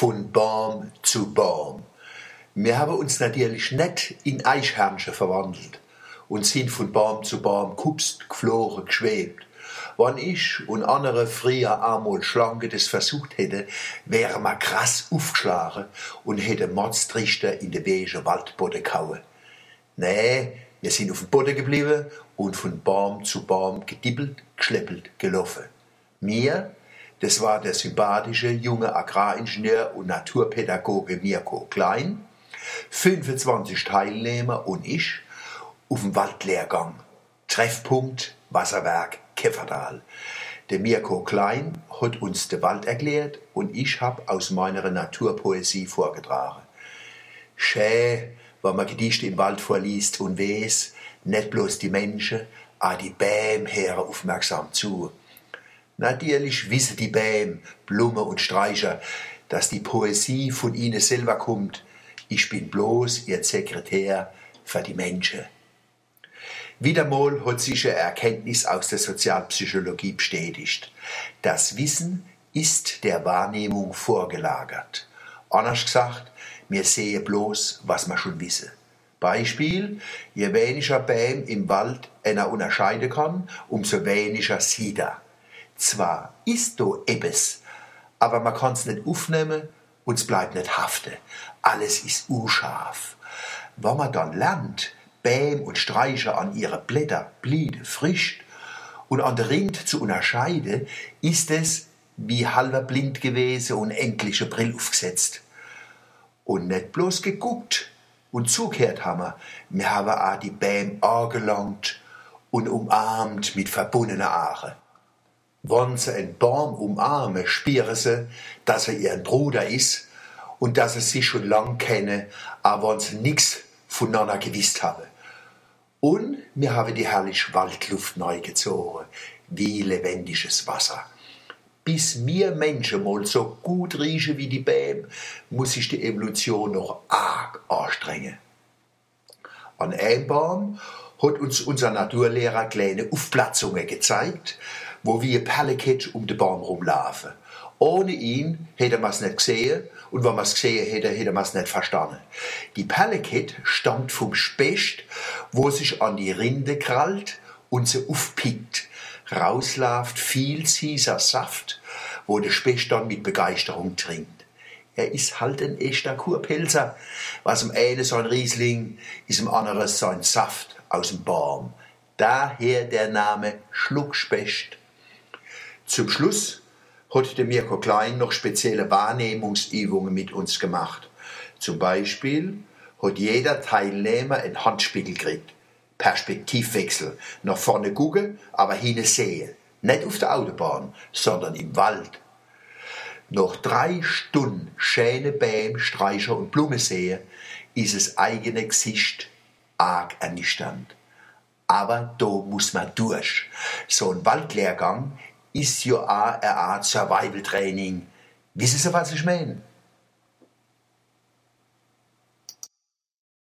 von Baum zu Baum. Wir haben uns natürlich nicht in Eichhörnchen verwandelt und sind von Baum zu Baum kupst, geflogen, geschwebt. Wenn ich und andere früher einmal Schlange das versucht hätte, wäre man krass aufgeschlagen und hätte Mordstrichter in den beigen Waldboden kauen. Nee, wir sind auf dem Boden geblieben und von Baum zu Baum gedippelt, geschleppelt, gelaufen. Mir, das war der sympathische junge Agraringenieur und Naturpädagoge Mirko Klein, 25 Teilnehmer und ich auf dem Waldlehrgang. Treffpunkt Wasserwerk Käferdal. Der Mirko Klein hat uns den Wald erklärt und ich hab aus meiner Naturpoesie vorgetragen. Schä, wenn man Gedichte im Wald vorliest und weiß, nicht bloß die Menschen, auch die Bäm hören aufmerksam zu. Natürlich wissen die Bäm, Blumen und Streicher, dass die Poesie von ihnen selber kommt. Ich bin bloß ihr Sekretär für die Menschen. Wieder mal hat sich eine Erkenntnis aus der Sozialpsychologie bestätigt. Das Wissen ist der Wahrnehmung vorgelagert. Anders gesagt, wir sehen bloß, was wir schon wissen. Beispiel, je weniger Bäm im Wald einer unterscheiden kann, umso weniger sieht er. Zwar ist do ebes, aber man kann's nicht aufnehmen und es bleibt nicht haften. Alles ist unscharf. Wenn man dann lernt, Bäm und Streicher an ihre Blätter blied frischt und an der Rind zu unterscheiden, ist es wie halber blind gewesen und endliche Brill aufgesetzt und nicht bloß geguckt und zugehört haben wir, haben auch die Bäm angelangt und umarmt mit verbundenen Aare. Wenn sie einen Baum umarmen, spüren sie, dass er ihren Bruder ist und dass sie sich schon lang kennen, aber wenn sie nichts voneinander gewusst haben. Und wir haben die herrliche Waldluft neu gezogen, wie lebendiges Wasser bis wir Menschen mal so gut riechen wie die Bäume, muss sich die Evolution noch arg anstrengen. An einem Baum hat uns unser Naturlehrer kleine Aufplatzungen gezeigt, wo wir Perleketsch um den Baum rumlaufen. Ohne ihn hätte man es nicht gesehen und wenn man es gesehen hätte, hätte man es nicht verstanden. Die Perlekett stammt vom Specht, wo sich an die Rinde krallt und sie aufpickt rauslauft viel süßer Saft, wo der Specht dann mit Begeisterung trinkt. Er ist halt ein echter Kurpelzer. Was im einen sein Riesling, ist im anderen sein Saft aus dem Baum. Daher der Name Schluckspecht. Zum Schluss hat der Mirko Klein noch spezielle Wahrnehmungsübungen mit uns gemacht. Zum Beispiel hat jeder Teilnehmer einen Handspiegel gekriegt. Perspektivwechsel. Nach vorne gucken, aber hinten sehen. Nicht auf der Autobahn, sondern im Wald. Nach drei Stunden schöne Bäume, Streicher und Blumen sehen, ist das eigene Gesicht arg ernüchternd. Aber da muss man durch. So ein Waldlehrgang ist ja auch eine Art Survival-Training. Wissen Sie, was ich meine?